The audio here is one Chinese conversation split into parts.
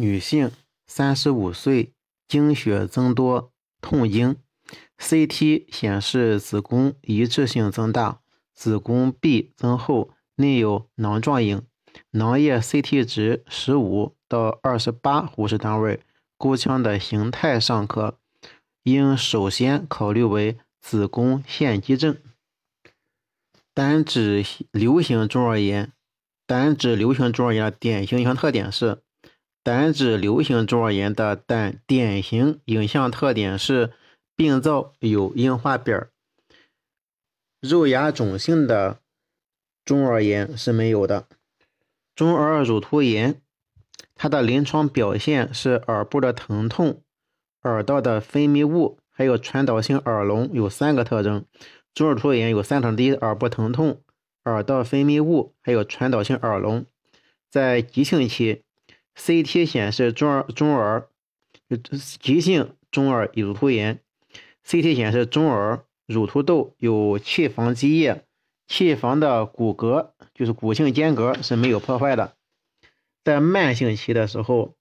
女性，三十五岁，经血增多，痛经。CT 显示子宫一致性增大，子宫壁增厚，内有囊状影。囊液 CT 值十五到二十八呼氏单位，宫腔的形态尚可，应首先考虑为子宫腺肌症。单指流行中耳炎，单指流行中耳炎的典型影像特点是，胆指瘤型中耳炎的胆典型影像特点是病灶有硬化边肉芽肿性的中耳炎是没有的。中耳乳突炎，它的临床表现是耳部的疼痛、耳道的分泌物，还有传导性耳聋，有三个特征。中耳突炎有三种：第一，耳部疼痛、耳道分泌物，还有传导性耳聋。在急性期，CT 显示中耳中耳急性中耳乳突炎，CT 显示中耳乳突窦有气房积液。气房的骨骼就是骨性间隔是没有破坏的。在慢性期的时候，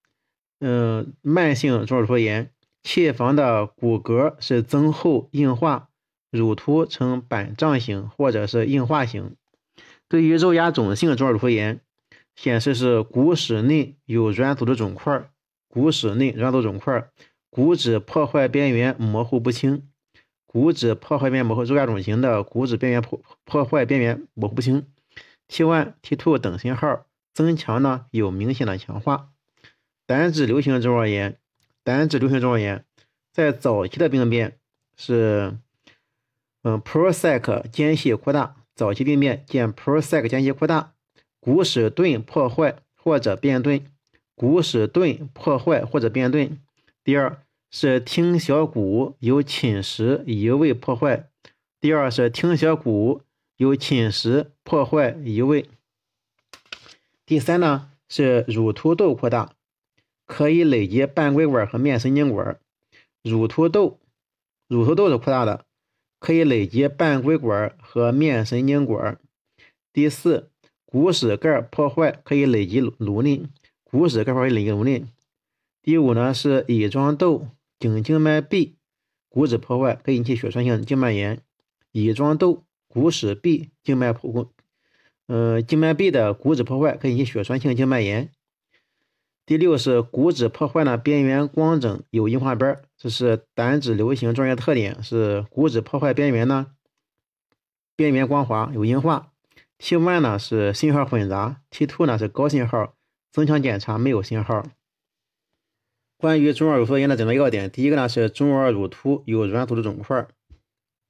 嗯，慢性中耳突炎，气房的骨骼是增厚硬化，乳突呈板状型或者是硬化型。对于肉芽肿性中耳突炎，显示是骨室内有软组织肿块，骨室内软组织肿块，骨质破坏边缘模糊不清。骨质破坏边缘模糊，肉芽肿型的骨质边缘破破坏边缘模糊不清，T1、T2 等信号增强呢有明显的强化。单指瘤型中耳炎，单指瘤型中耳炎在早期的病变是，嗯，prosec 间隙扩大，早期病变见 prosec 间隙扩大，骨室盾破坏或者变钝，骨室盾破坏或者变钝。第二。是听小骨有侵蚀移位破坏。第二是听小骨有侵蚀破坏移位。第三呢是乳突窦扩大，可以累积半规管和面神经管。乳突窦，乳突窦是扩大的，可以累积半规管和面神经管。第四，骨室盖破坏可以累积颅内，骨室盖破坏累积颅内。第五呢是乙状窦。颈静脉壁骨质破坏可以引起血栓性静脉炎，乙状窦骨室壁静脉破，呃，静脉壁的骨质破坏可以引起血栓性静脉炎。第六是骨质破坏呢，边缘光整有硬化斑，这是胆脂瘤型状炎特点，是骨质破坏边缘呢，边缘光滑有硬化。T1 呢是信号混杂，T2 呢是高信号，增强检查没有信号。关于中耳乳突炎的诊断要点，第一个呢是中耳乳突有软组织肿块。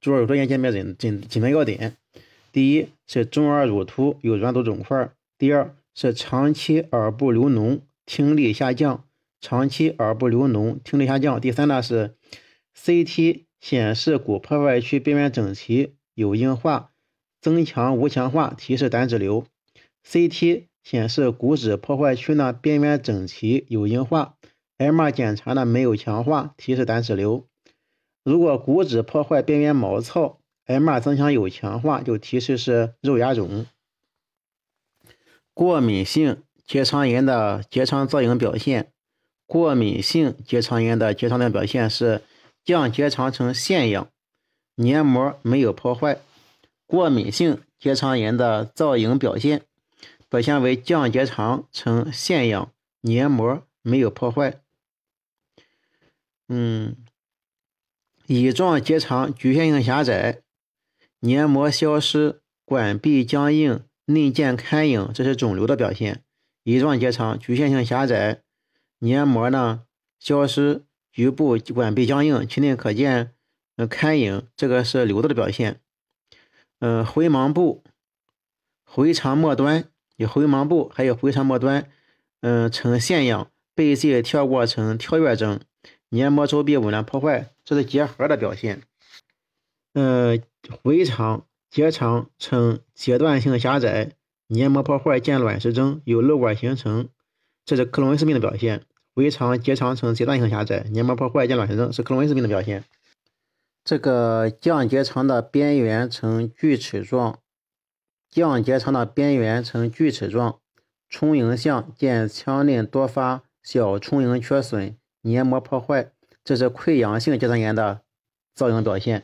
中耳乳突炎鉴别诊诊诊断要点，第一是中耳乳突有软组织肿块，第二是长期耳部流脓，听力下降，长期耳部流脓，听力下降。第三呢是 CT 显示骨破坏区边缘整齐，有硬化，增强无强化，提示胆脂瘤。CT 显示骨质破坏区呢边缘整齐，有硬化。MR 检查呢没有强化，提示胆脂瘤。如果骨质破坏边缘毛糙，MR 增强有强化，就提示是肉芽肿。过敏性结肠炎的结肠造影表现，过敏性结肠炎的结肠的表现是降结肠呈腺样，黏膜没有破坏。过敏性结肠炎的造影表现，表现为降结肠呈腺样，黏膜没有破坏。嗯，乙状结肠局限性狭窄，黏膜消失，管壁僵硬，内见开影，这是肿瘤的表现。乙状结肠局限性狭窄，黏膜呢消失，局部管壁僵硬，其内可见呃开影，这个是瘤子的表现。嗯，回盲部、回肠末端有回盲部，还有回肠末端，嗯，呈腺样，背迹跳过呈跳跃征。黏膜周壁紊乱破坏，这是结核的表现。呃，回肠结肠呈阶段性狭窄，黏膜破坏见卵石征，有瘘管形成，这是克隆恩氏病的表现。回肠结肠呈阶段性狭窄，黏膜破坏见卵石征，是克隆恩氏病的表现。这个降结肠的边缘呈锯齿状，降结肠的边缘呈锯齿状，充盈相见腔内多发小充盈缺损、黏膜破坏，这是溃疡性结肠炎的造影表现。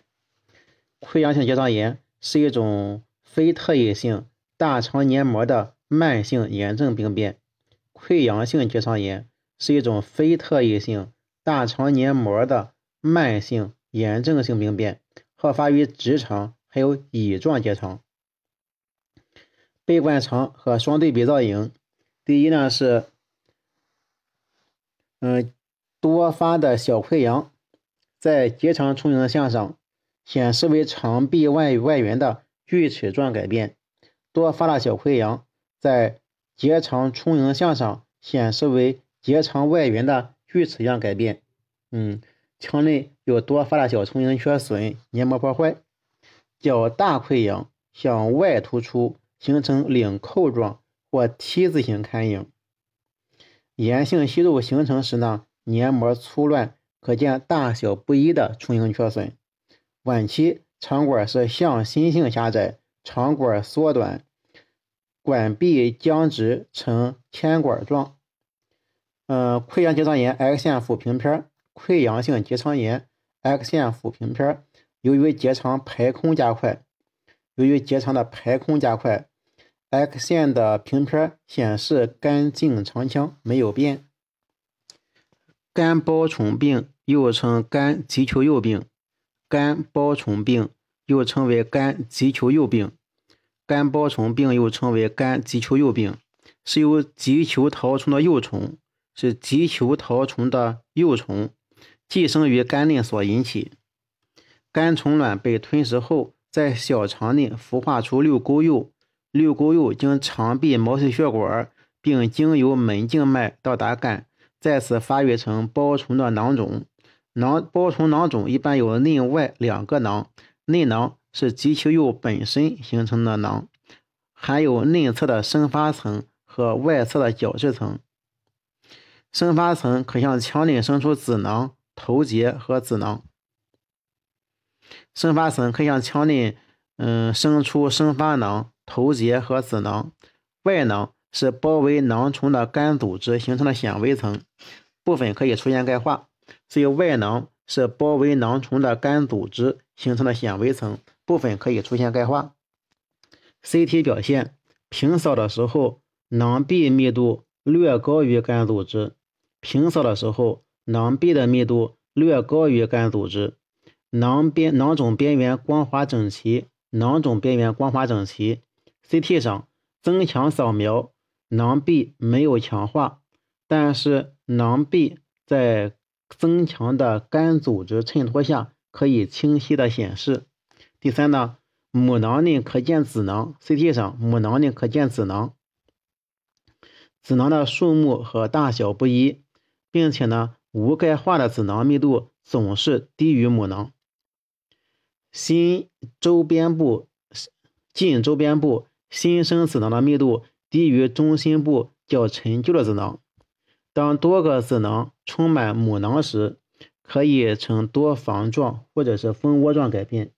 溃疡性结肠炎是一种非特异性大肠黏膜的慢性炎症病变。溃疡性结肠炎是一种非特异性大肠黏膜的慢性炎症性病变，好发于直肠，还有乙状结肠。背灌肠和双对比造影，第一呢是，嗯，多发的小溃疡，在结肠充盈项上显示为肠壁外外缘的锯齿状改变。多发的小溃疡在结肠充盈项上显示为结肠外缘的锯齿样改变。嗯，腔内有多发的小充盈缺损、黏膜破坏。较大溃疡向外突出。形成领扣状或 T 字形龛影。炎性息肉形成时呢，黏膜粗乱，可见大小不一的充盈缺损。晚期肠管是向心性狭窄，肠管缩短，管壁僵直呈铅管状。嗯，溃疡结肠炎 X 线腹平片，溃疡性结肠炎 X 线腹平片，由于结肠排空加快，由于结肠的排空加快。X 线的平片显示肝径长腔没有变。肝包虫病又称肝棘球釉病，肝包虫病又称为肝棘球釉病，肝包虫病又称为肝棘球釉病，是由棘球绦虫的幼虫，是棘球绦虫的幼虫寄生于肝内所引起。肝虫卵被吞食后，在小肠内孵化出六沟釉。六沟釉经肠壁毛细血管，并经由门静脉到达肝，再次发育成包虫的囊肿。囊包虫囊肿一般有内外两个囊，内囊是棘球釉本身形成的囊，含有内侧的生发层和外侧的角质层。生发层可向腔内生出子囊、头结和子囊。生发层可以向腔内，嗯，生出生发囊。头结和子囊，外囊是包围囊虫的肝组织形成的纤维层，部分可以出现钙化。所以外囊是包围囊虫的肝组织形成的纤维层，部分可以出现钙化。CT 表现，平扫的时候囊壁密度略高于肝组织，平扫的时候囊壁的密度略高于肝组织，囊边囊肿边缘光滑整齐，囊肿边缘光滑整齐。CT 上增强扫描，囊壁没有强化，但是囊壁在增强的肝组织衬托下可以清晰的显示。第三呢，母囊内可见子囊，CT 上母囊内可见子囊，子囊的数目和大小不一，并且呢，无钙化的子囊密度总是低于母囊。心周边部近周边部。新生子囊的密度低于中心部较陈旧的子囊。当多个子囊充满母囊时，可以呈多房状或者是蜂窝状改变。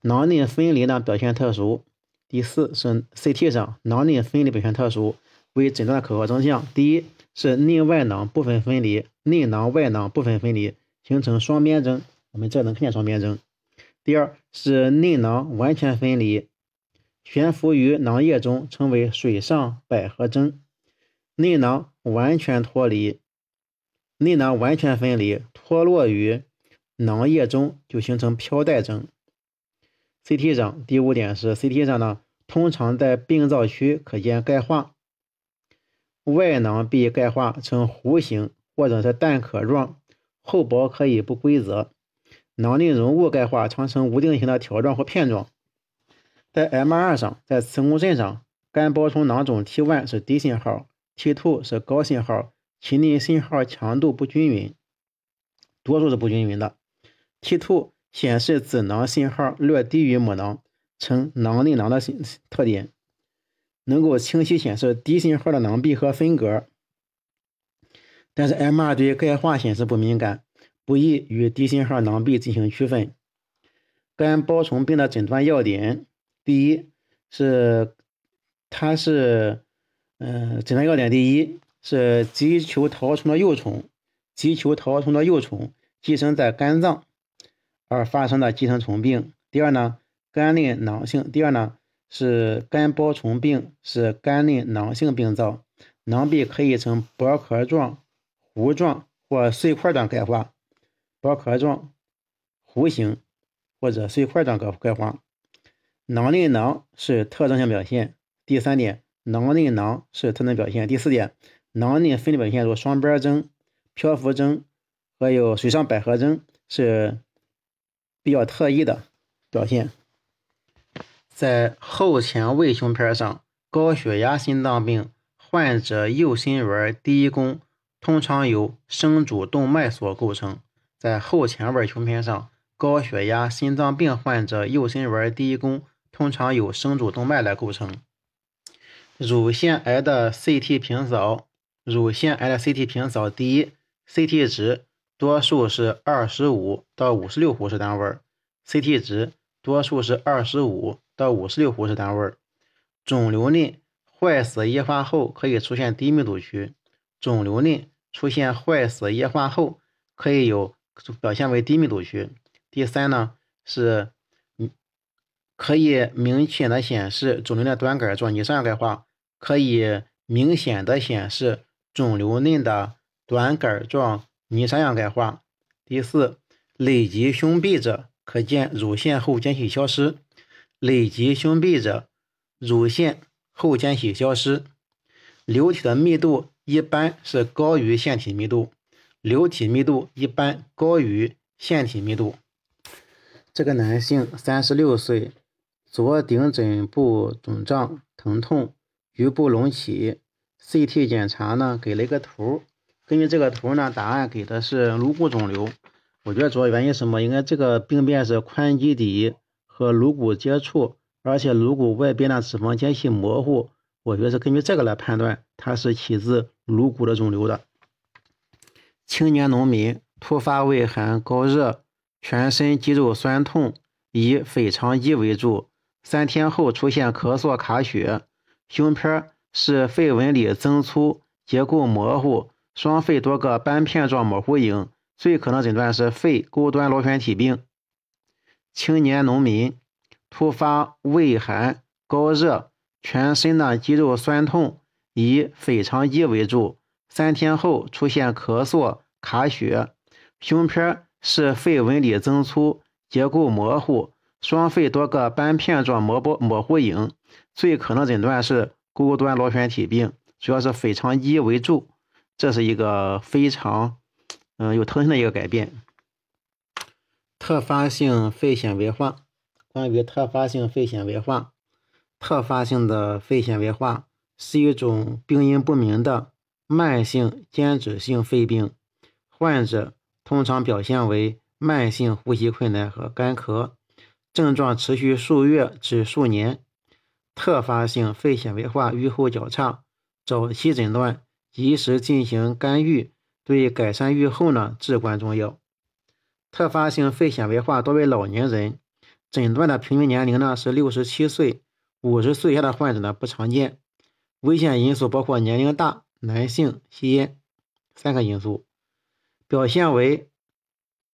囊内分离呢表现特殊。第四是 CT 上囊内分离表现特殊，为诊断的可靠征象。第一是内外囊部分分离，内囊外囊部分分离，形成双边征。我们这能看见双边征。第二是内囊完全分离。悬浮于囊液中，称为水上百合征。内囊完全脱离，内囊完全分离，脱落于囊液中，就形成飘带征。CT 上第五点是 CT 上呢，通常在病灶区可见钙化，外囊壁钙化呈弧形或者是蛋壳状，厚薄可以不规则。囊内容物钙化常呈无定型的条状或片状。在 MR 上，在磁共振上，肝包虫囊肿 T1 是低信号，T2 是高信号，其内信号强度不均匀，多数是不均匀的。T2 显示子囊信号略低于母囊，呈囊内囊的特点，能够清晰显示低信号的囊壁和分隔。但是 MR 对钙化显示不敏感，不易与低信号囊壁进行区分。肝包虫病的诊断要点。第一是，它是，嗯，诊断要点第一是棘球绦虫的幼虫，棘球绦虫的幼虫寄生在肝脏而发生的寄生虫病。第二呢，肝内囊性。第二呢是肝包虫病，是肝内囊性病灶，囊壁可以呈薄壳状、糊状或碎块状钙化，薄壳状、弧形或者碎块状钙钙化。囊内囊是特征性表现。第三点，囊内囊是特征表现。第四点，囊内分离表现如双边征、漂浮征，还有水上百合征是比较特异的表现。在后前位胸片上，高血压心脏病患者右心圆第一弓通常由生主动脉所构成。在后前位胸片上，高血压心脏病患者右心圆第一弓通常由生主动脉来构成。乳腺癌的 CT 平扫，乳腺癌的 CT 平扫，第一，CT 值多数是二十五到五十六呼氏单位，CT 值多数是二十五到五十六呼氏单位。肿瘤内坏死液化后可以出现低密度区，肿瘤内出现坏死液化后可以有表现为低密度区。第三呢是。可以明显的显示肿瘤的短杆状泥沙样钙化，可以明显的显示肿瘤内的短杆状泥沙样钙化。第四，累及胸壁者，可见乳腺后间隙消失。累及胸壁者，乳腺后间隙消失。瘤体的密度一般是高于腺体密度，瘤体密度一般高于腺体密度。这个男性三十六岁。左顶枕部肿胀、疼痛，局部隆起。CT 检查呢，给了一个图。根据这个图呢，答案给的是颅骨肿瘤。我觉得主要原因什么？应该这个病变是髋基底和颅骨接触，而且颅骨外边的脂肪间隙模糊。我觉得是根据这个来判断它是起自颅骨的肿瘤的。青年农民突发畏寒、高热，全身肌肉酸痛，以腓肠肌为主。三天后出现咳嗽、卡血，胸片是肺纹理增粗，结构模糊，双肺多个斑片状模糊影，最可能诊断是肺沟端螺旋体病。青年农民突发畏寒、高热，全身的肌肉酸痛，以腓肠肌为主。三天后出现咳嗽、卡血，胸片是肺纹理增粗，结构模糊。双肺多个斑片状模模模糊影，最可能诊断是沟端螺旋体病，主要是腓肠肌为主，这是一个非常嗯有特性的一个改变。特发性肺纤维化，关于特发性肺纤维化，特发性的肺纤维化是一种病因不明的慢性间质性肺病，患者通常表现为慢性呼吸困难和干咳。症状持续数月至数年，特发性肺纤维化预后较差，早期诊断、及时进行干预对改善预后呢至关重要。特发性肺纤维化多为老年人，诊断的平均年龄呢是六十七岁，五十岁以下的患者呢不常见。危险因素包括年龄大、男性、吸烟三个因素。表现为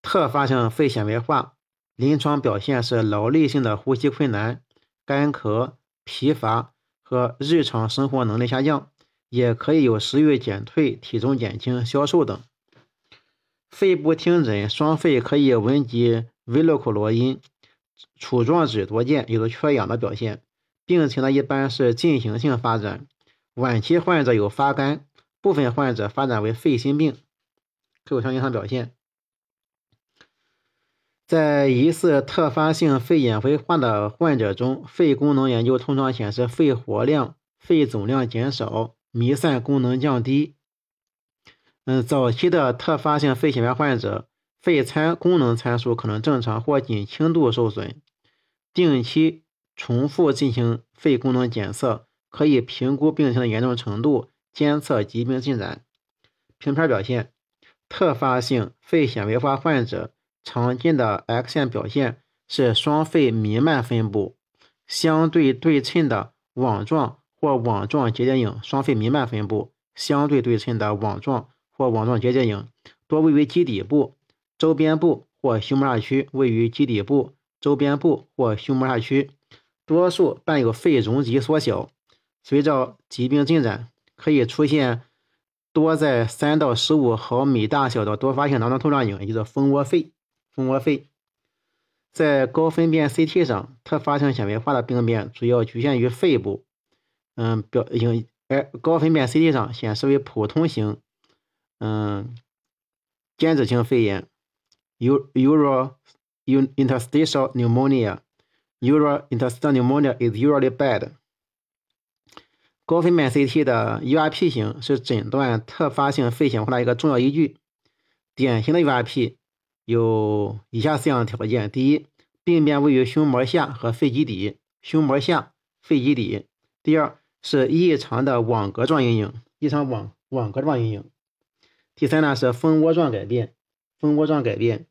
特发性肺纤维化。临床表现是劳累性的呼吸困难、干咳、疲乏和日常生活能力下降，也可以有食欲减退、体重减轻、消瘦等。肺部听诊，双肺可以闻及微弱口罗音，杵状指多见，有的缺氧的表现。病情呢一般是进行性发展，晚期患者有发干，部分患者发展为肺心病，各有相应的表现。在疑似特发性肺纤维化的患者中，肺功能研究通常显示肺活量、肺总量减少、弥散功能降低。嗯，早期的特发性肺纤维患者，肺参功能参数可能正常或仅轻度受损。定期重复进行肺功能检测，可以评估病情的严重程度，监测疾病进展。平片表现：特发性肺纤维化患者。常见的 X 线表现是双肺弥漫分布，相对对称的网状或网状结节影双肺弥漫分布相对对称的网状或网状结节影，多位于基底部、周边部或胸膜下区，位于基底部、周边部或胸膜下区，多数伴有肺容积缩小。随着疾病进展，可以出现多在三到十五毫米大小的多发性囊状透状影，也就是蜂窝肺。蜂窝肺在高分辨 CT 上，特发性纤维化的病变主要局限于肺部。嗯，表影而高分辨 CT 上显示为普通型，嗯，间质性肺炎，uro interstitial pneumonia，uro interstitial pneumonia is usually bad。高分辨 CT 的 URP 型是诊断特发性肺纤维化的一个重要依据。典型的 URP 有以下四项条件：第一，病变位于胸膜下和肺基底，胸膜下、肺基底；第二，是异常的网格状阴影，异常网网格状阴影；第三呢是蜂窝状改变，蜂窝状改变，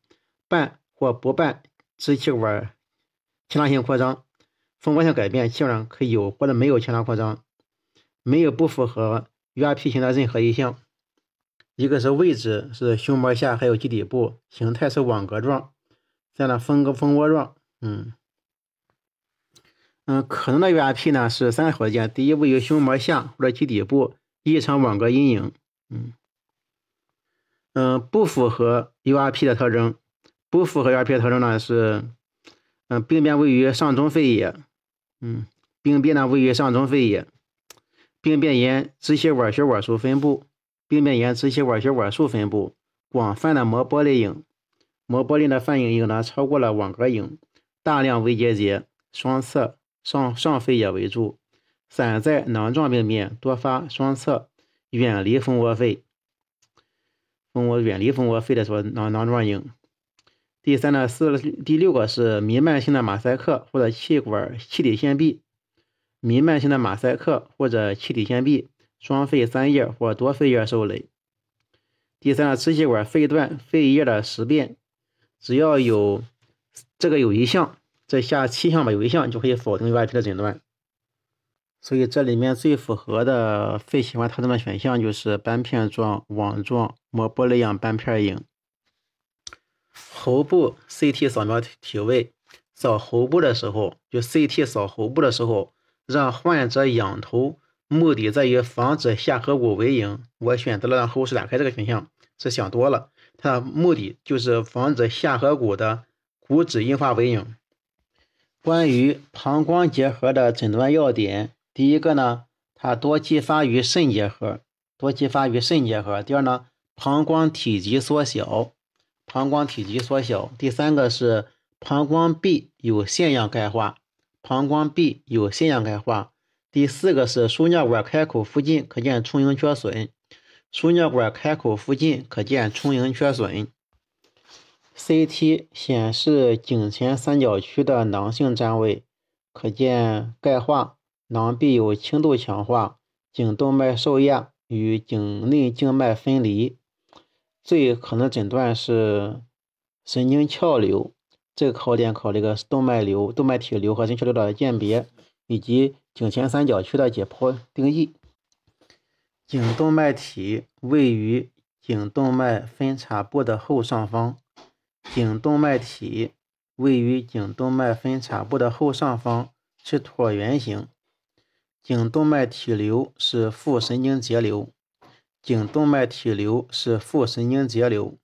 伴或不伴支气管前腔性扩张，蜂窝性改变基本上可以有或者没有前腔扩张。没有不符合 URP 型的任何一项，一个是位置是胸膜下，还有基底部，形态是网格状，这样的蜂个蜂窝状，嗯嗯，可能的 URP 呢是三个条件：第一，位于胸膜下或者基底部，异常网格阴影，嗯嗯，不符合 URP 的特征，不符合 URP 的特征呢是，嗯，病变位于上中肺叶，嗯，病变呢位于上中肺叶。病变沿支气管血管束分布，病变沿支气管血管束分布，广泛的膜玻璃影，膜玻璃的泛影影呢超过了网格影，大量微结节，双侧上上肺也为主，散在囊状病变多发双侧，远离蜂窝肺，蜂窝远离蜂窝肺的说囊囊状影。第三呢是第六个是弥漫性的马赛克或者气管气体腺壁。弥漫性的马赛克或者气体腺壁，双肺三叶或多肺叶受累。第三，支气管肺段肺叶的实变，只要有这个有一项，这下七项吧，有一项就可以否定 URP 的诊断。所以这里面最符合的肺喜欢特征的选项就是斑片状、网状、膜玻璃样斑片影。喉部 CT 扫描体位，扫喉部的时候，就 CT 扫喉部的时候。让患者仰头，目的在于防止下颌骨围影。我选择了让后室打开这个选项，是想多了。它的目的就是防止下颌骨的骨质硬化围影。关于膀胱结核的诊断要点，第一个呢，它多继发于肾结核，多继发于肾结核。第二呢，膀胱体积缩小，膀胱体积缩小。第三个是膀胱壁有腺样钙化。膀胱壁有腺样钙化。第四个是输尿管开口附近可见充盈缺损，输尿管开口附近可见充盈缺损。CT 显示颈前三角区的囊性占位，可见钙化，囊壁有轻度强化，颈动脉受压与颈内静脉分离。最可能诊断是神经鞘瘤。这个考点考这个动脉瘤、动脉体瘤和神经瘤的鉴别，以及颈前三角区的解剖定义。颈动脉体位于颈动脉分叉部的后上方。颈动脉体位于颈动脉分叉部的后上方，是椭圆形。颈动脉体瘤是副神经节瘤。颈动脉体瘤是副神经节瘤，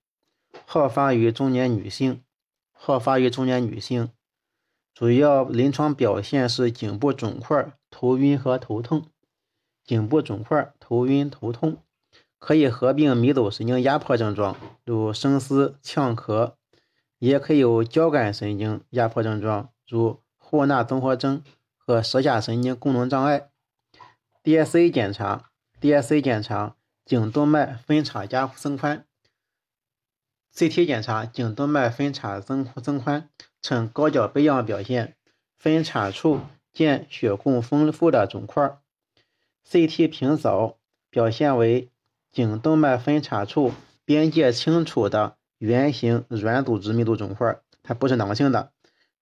好发于中年女性。好发于中年女性，主要临床表现是颈部肿块、头晕和头痛。颈部肿块、头晕、头痛可以合并迷走神经压迫症状，如声嘶、呛咳，也可以有交感神经压迫症状，如霍纳综合征和舌下神经功能障碍。DSA 检查，DSA 检查颈动脉分叉加增宽。CT 检查颈动脉分叉增增宽呈高脚杯样表现，分叉处见血供丰富的肿块。CT 平扫表现为颈动脉分叉处边界清楚的圆形软组织密度肿块，它不是囊性的，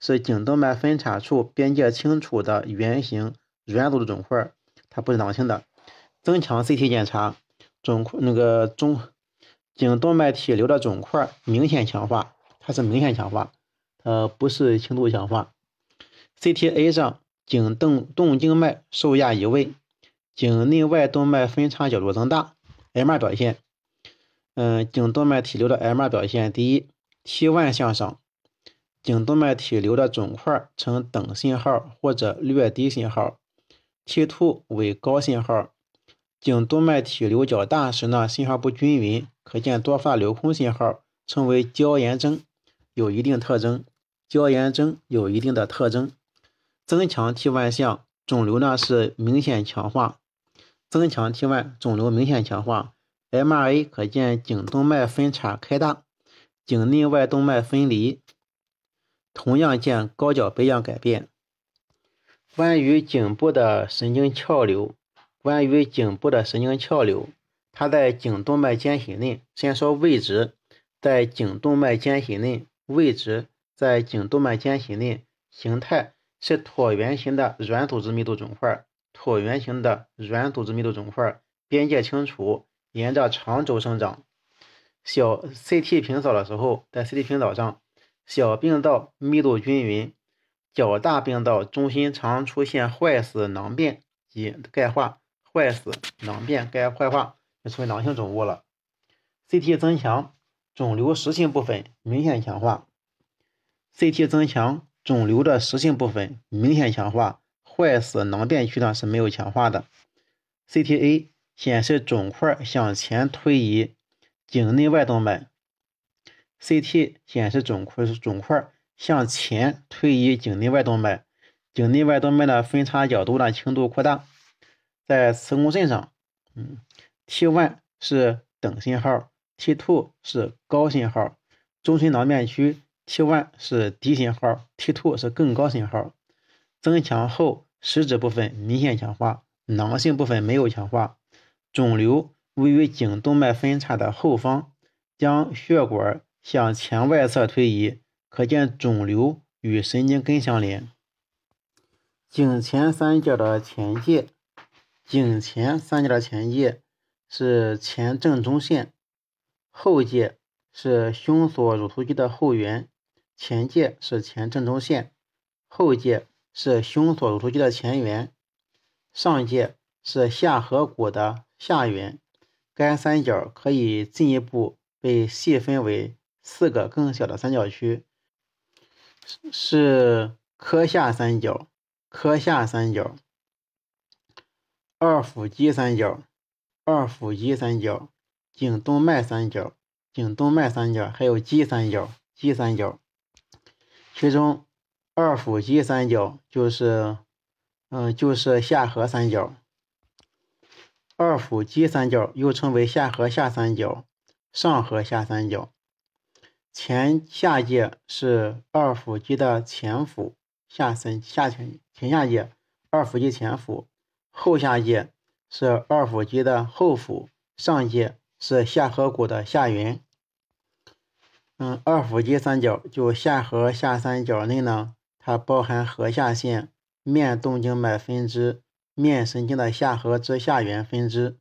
是颈动脉分叉处边界清楚的圆形软组织肿块，它不是囊性的。增强 CT 检查肿块那个中颈动脉体瘤的肿块明显强化，它是明显强化，呃，不是轻度强化。CTA 上颈动动静脉受压移位，颈内外动脉分叉角度增大。M2 短线，嗯，颈动脉体瘤的 M2 表现，第一，T1 向上，颈动脉体瘤的肿块呈等信号或者略低信号，T2 为高信号。颈动脉体瘤较大时呢，信号不均匀，可见多发流空信号，称为胶原征，有一定特征。胶原征有一定的特征。增强 T1 项，肿瘤呢是明显强化。增强 T1，肿瘤明显强化。MRA 可见颈动脉分叉开大，颈内外动脉分离，同样见高角杯样改变。关于颈部的神经鞘瘤。关于颈部的神经鞘瘤，它在颈动脉间隙内。先说位置，在颈动脉间隙内，位置在颈动脉间隙内，形态是椭圆形的软组织密度肿块，椭圆形的软组织密度肿块，边界清楚，沿着长轴生长。小 CT 平扫的时候，在 CT 平扫上，小病灶密度均匀，较大病灶中心常出现坏死囊变及钙化。坏死、囊变、钙坏化就成为囊性肿物了。CT 增强，肿瘤实性部分明显强化。CT 增强，肿瘤的实性部分明显强化，坏死、囊变区呢是没有强化的。CTA 显示肿块向前推移，颈内外动脉。CT 显示肿块肿块向前推移颈内外动脉，颈内外动脉的分叉角度呢轻度扩大。在磁共振上，嗯，T1 是等信号，T2 是高信号，中心囊变区 T1 是低信号，T2 是更高信号。增强后，实质部分明显强化，囊性部分没有强化。肿瘤位于颈动脉分叉的后方，将血管向前外侧推移，可见肿瘤与神经根相连。颈前三角的前界。颈前三角的前界是前正中线，后界是胸锁乳突肌的后缘。前界是前正中线，后界是胸锁乳突肌的前缘，上界是下颌骨的下缘。该三角可以进一步被细分为四个更小的三角区，是科下三角、科下三角。二腹肌三角、二腹肌三角、颈动脉三角、颈动脉三角，还有肌三角、肌三角。其中，二腹肌三角就是，嗯，就是下颌三角。二腹肌三角又称为下颌下三角、上颌下三角。前下界是二腹肌的前腹，下三下前前下界，二腹肌前腹。后下界是二腹肌的后腹，上界是下颌骨的下缘。嗯，二腹肌三角就下颌下三角内呢，它包含颌下线、面动静脉分支、面神经的下颌之下缘分支。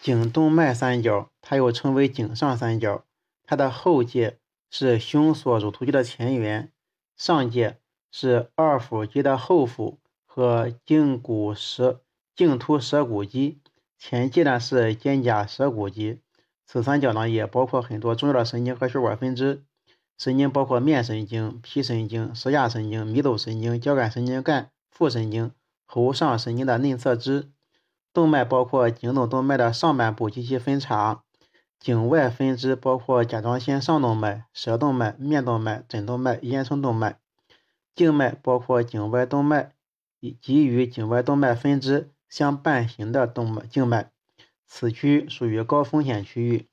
颈动脉三角，它又称为颈上三角，它的后界是胸锁乳突肌的前缘，上界是二腹肌的后腹。和颈骨舌颈突舌骨肌前界呢是肩胛舌骨肌，此三角呢也包括很多重要的神经和血管分支。神经包括面神经、皮神经、舌下神经、迷走神经、交感神经干、副神经、喉上神经的内侧支。动脉包括颈总动脉的上半部及其分叉。颈外分支包括甲状腺上动脉、舌动脉、面动脉、枕动脉、咽胸动脉。静脉包括颈外动脉以。及与颈外动脉分支相伴行的动脉静脉，此区属于高风险区域。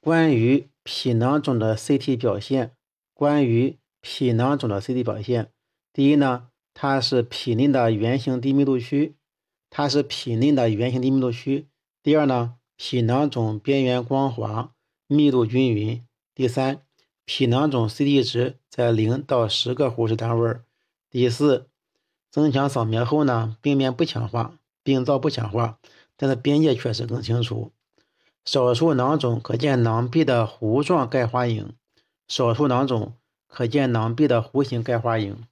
关于脾囊肿的 CT 表现，关于脾囊肿的 CT 表现，第一呢，它是脾内的圆形低密度区，它是脾内的圆形低密度区。第二呢，脾囊肿边缘光滑，密度均匀。第三，脾囊肿 CT 值在零到十个护士单位。第四。增强扫描后呢，病变不强化，病灶不强化，但是边界确实更清楚。少数囊肿可见囊壁的弧状钙化影，少数囊肿可见囊壁的弧形钙化影。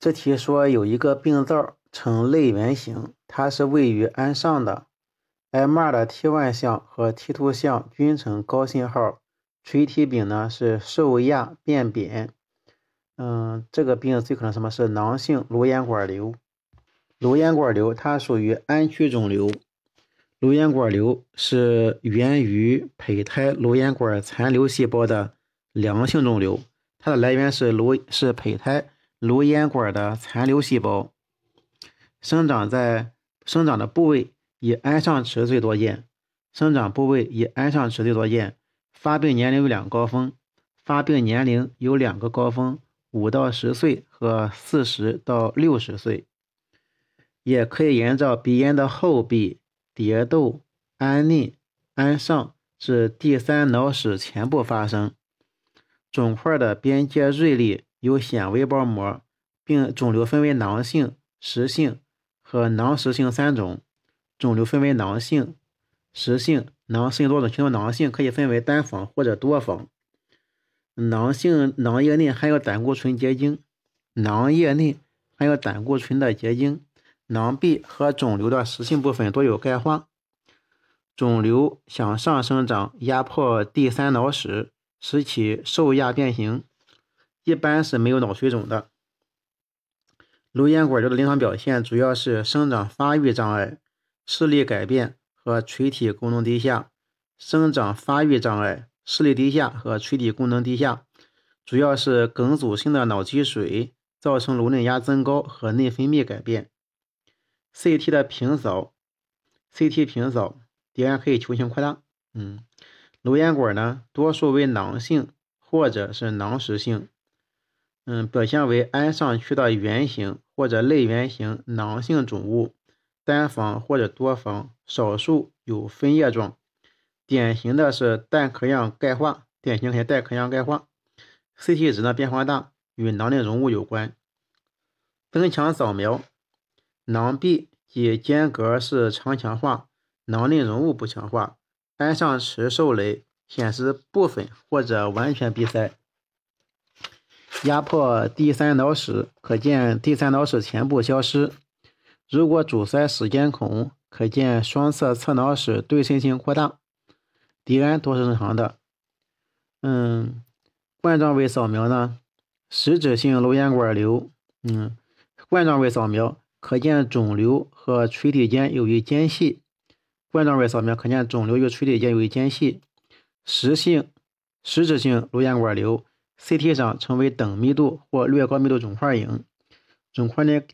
这题说有一个病灶呈类圆形，它是位于鞍上的，MR 的 T1 项和 T2 项均呈高信号，垂体柄呢是受压变扁。嗯，这个病最可能什么是囊性颅咽管瘤？颅咽管瘤它属于鞍区肿瘤，颅咽管瘤是源于胚胎颅咽管残留细胞的良性肿瘤，它的来源是颅是胚胎。颅咽管的残留细胞生长在生长的部位以鞍上池最多见，生长部位以鞍上池最多见。发病年龄有两个高峰，发病年龄有两个高峰：五到十岁和四十到六十岁。也可以沿着鼻咽的后壁、蝶窦、鞍内、鞍上至第三脑室前部发生。肿块的边界锐利。有纤维包膜，并肿瘤分为囊性、实性和囊实性三种。肿瘤分为囊性、实性、囊性多种，其中囊性可以分为单房或者多房。囊性囊液内含有胆固醇结晶，囊液内含有胆固醇的结晶。囊壁和肿瘤的实性部分都有钙化。肿瘤向上生长，压迫第三脑室，使其受压变形。一般是没有脑水肿的。颅咽管瘤的临床表现主要是生长发育障碍、视力改变和垂体功能低下。生长发育障碍、视力低下和垂体功能低下，主要是梗阻性的脑积水造成颅内压增高和内分泌改变。CT 的平扫，CT 平扫，敌人可以球形扩大。嗯，颅咽管呢，多数为囊性或者是囊实性。嗯，表现为鞍上区的圆形或者类圆形囊性肿物，单房或者多房，少数有分叶状。典型的是蛋壳样钙化，典型是蛋壳样钙化。CT 值呢变化大，与囊内容物有关。增强扫描，囊壁及间隔是常强化，囊内容物不强化。鞍上池受累，显示部分或者完全闭塞。压迫第三脑室，可见第三脑室前部消失。如果阻塞室间孔，可见双侧侧脑室对称性扩大。敌安都是正常的。嗯，冠状位扫描呢？实质性颅咽管瘤。嗯，冠状位扫描可见肿瘤和垂体间有一间隙。冠状位扫描可见肿瘤与垂体间有一间隙。实性实质性颅咽管瘤。CT 上称为等密度或略高密度肿块影，肿块内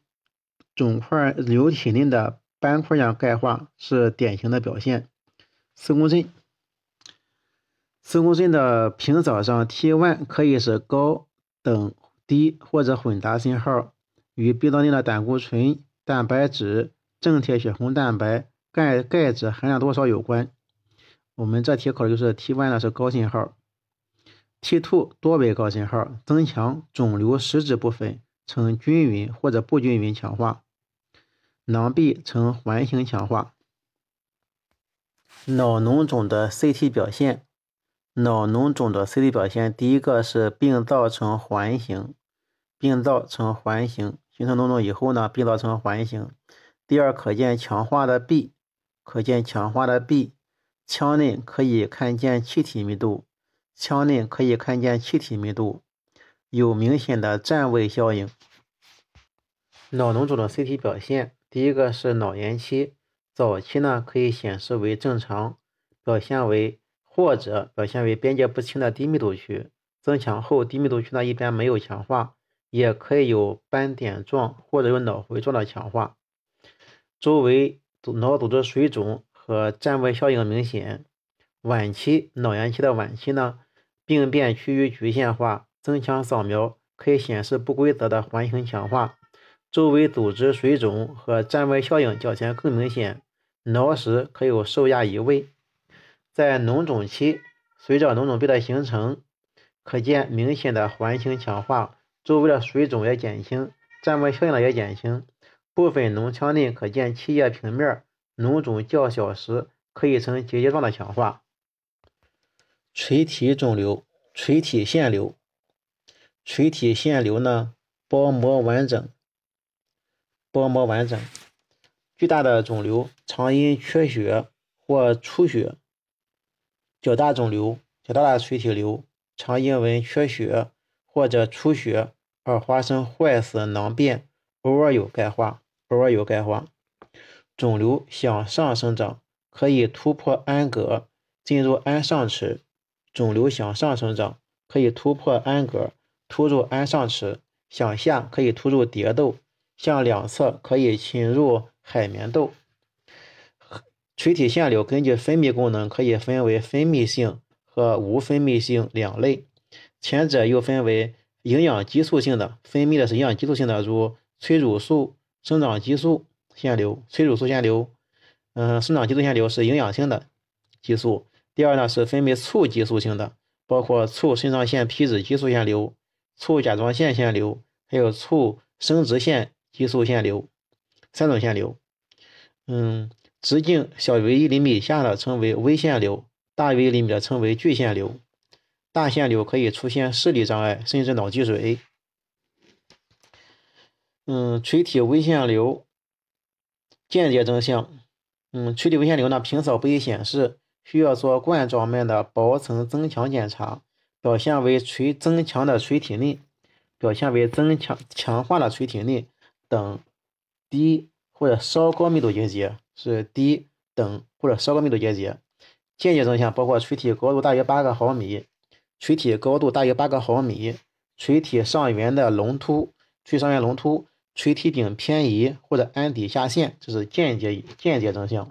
肿块瘤体内的斑块样钙化是典型的表现。磁共振，磁共振的平扫上 T1 可以是高、等、低或者混杂信号，与病灶内的胆固醇、蛋白质、正铁血红蛋白、钙钙质含量多少有关。我们这题考的就是 T1 呢是高信号。T2 多为高信号，增强肿瘤实质部分呈均匀或者不均匀强化，囊壁呈环形强化。脑脓肿的 CT 表现，脑脓肿的 CT 表现，第一个是病灶呈环形，病灶呈环形，形成脓肿以后呢，病灶呈环形。第二，可见强化的壁，可见强化的壁，腔内可以看见气体密度。腔内可以看见气体密度，有明显的占位效应。脑脓肿的 CT 表现，第一个是脑炎期，早期呢可以显示为正常，表现为或者表现为边界不清的低密度区，增强后低密度区呢一般没有强化，也可以有斑点状或者有脑回状的强化，周围脑组织水肿和占位效应明显。晚期脑炎期的晚期呢？病变趋于局限化，增强扫描可以显示不规则的环形强化，周围组织水肿和占位效应较前更明显，挠时可有受压移位。在脓肿期，随着脓肿壁的形成，可见明显的环形强化，周围的水肿也减轻，占位效应也减轻，部分脓腔内可见气液平面脓肿较小时，可以呈结节状的强化。垂体肿瘤、垂体腺瘤、垂体腺瘤呢，包膜完整，包膜完整，巨大的肿瘤常因缺血或出血；较大肿瘤、较大的垂体瘤常因为缺血或者出血而发生坏死、囊变，偶尔有钙化，偶尔有钙化。肿瘤向上生长，可以突破安格，进入安上齿。肿瘤向上生长，可以突破安格，突入安上齿；向下可以突入蝶窦，向两侧可以侵入海绵窦。垂体腺瘤根据分泌功能，可以分为分泌性和无分泌性两类。前者又分为营养激素性的，分泌的是营养激素性的，如催乳素、生长激素腺瘤。催乳素腺瘤，嗯，生长激素腺瘤是营养性的激素。第二呢是分泌促激素性的，包括促肾上腺皮质激素腺瘤、促甲状腺腺瘤，还有促生殖腺激素腺瘤三种腺瘤。嗯，直径小于一厘米以下的称为微腺瘤，大于一厘米的称为巨腺瘤。大腺瘤可以出现视力障碍，甚至脑积水。嗯，垂体微腺瘤间接征象。嗯，垂体微腺瘤呢，平扫不易显示。需要做冠状面的薄层增强检查，表现为垂增强的垂体内，表现为增强强化的垂体内等低或者稍高密度结节，是低等或者稍高密度结节。间接征象包括垂体高度大于八个毫米，垂体高度大于八个毫米，垂体上缘的隆突，垂上缘隆突，垂体顶偏移或者安底下陷，这是间接间接征象。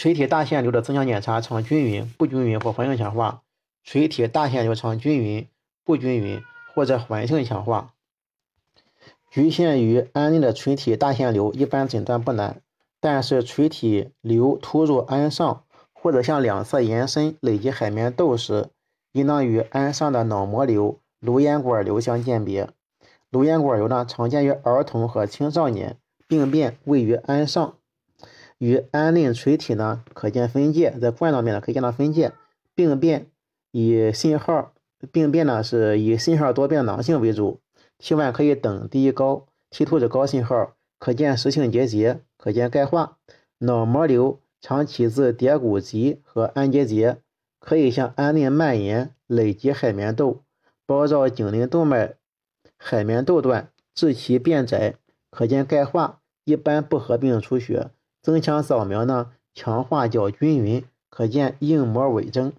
垂体大腺瘤的增强检查常均匀、不均匀或环性强化；垂体大腺瘤常均匀、不均匀或者环性强化。局限于安内的垂体大腺瘤一般诊断不难，但是垂体瘤突入安上或者向两侧延伸累积海绵窦时，应当与安上的脑膜瘤、颅咽管瘤相鉴别。颅咽管瘤呢，常见于儿童和青少年，病变位于安上。与安内垂体呢可见分界，在冠状面呢可见到分界。病变以信号，病变呢是以信号多变囊性为主，T 1可以等低高，T2 是高信号，可见实性结节，可见钙化。脑膜瘤常起自蝶骨棘和氨结节，可以向安内蔓延，累积海绵窦，包绕颈鳞动脉海绵窦段，致其变窄，可见钙化，一般不合并出血。增强扫描呢，强化较均匀，可见硬膜伪征。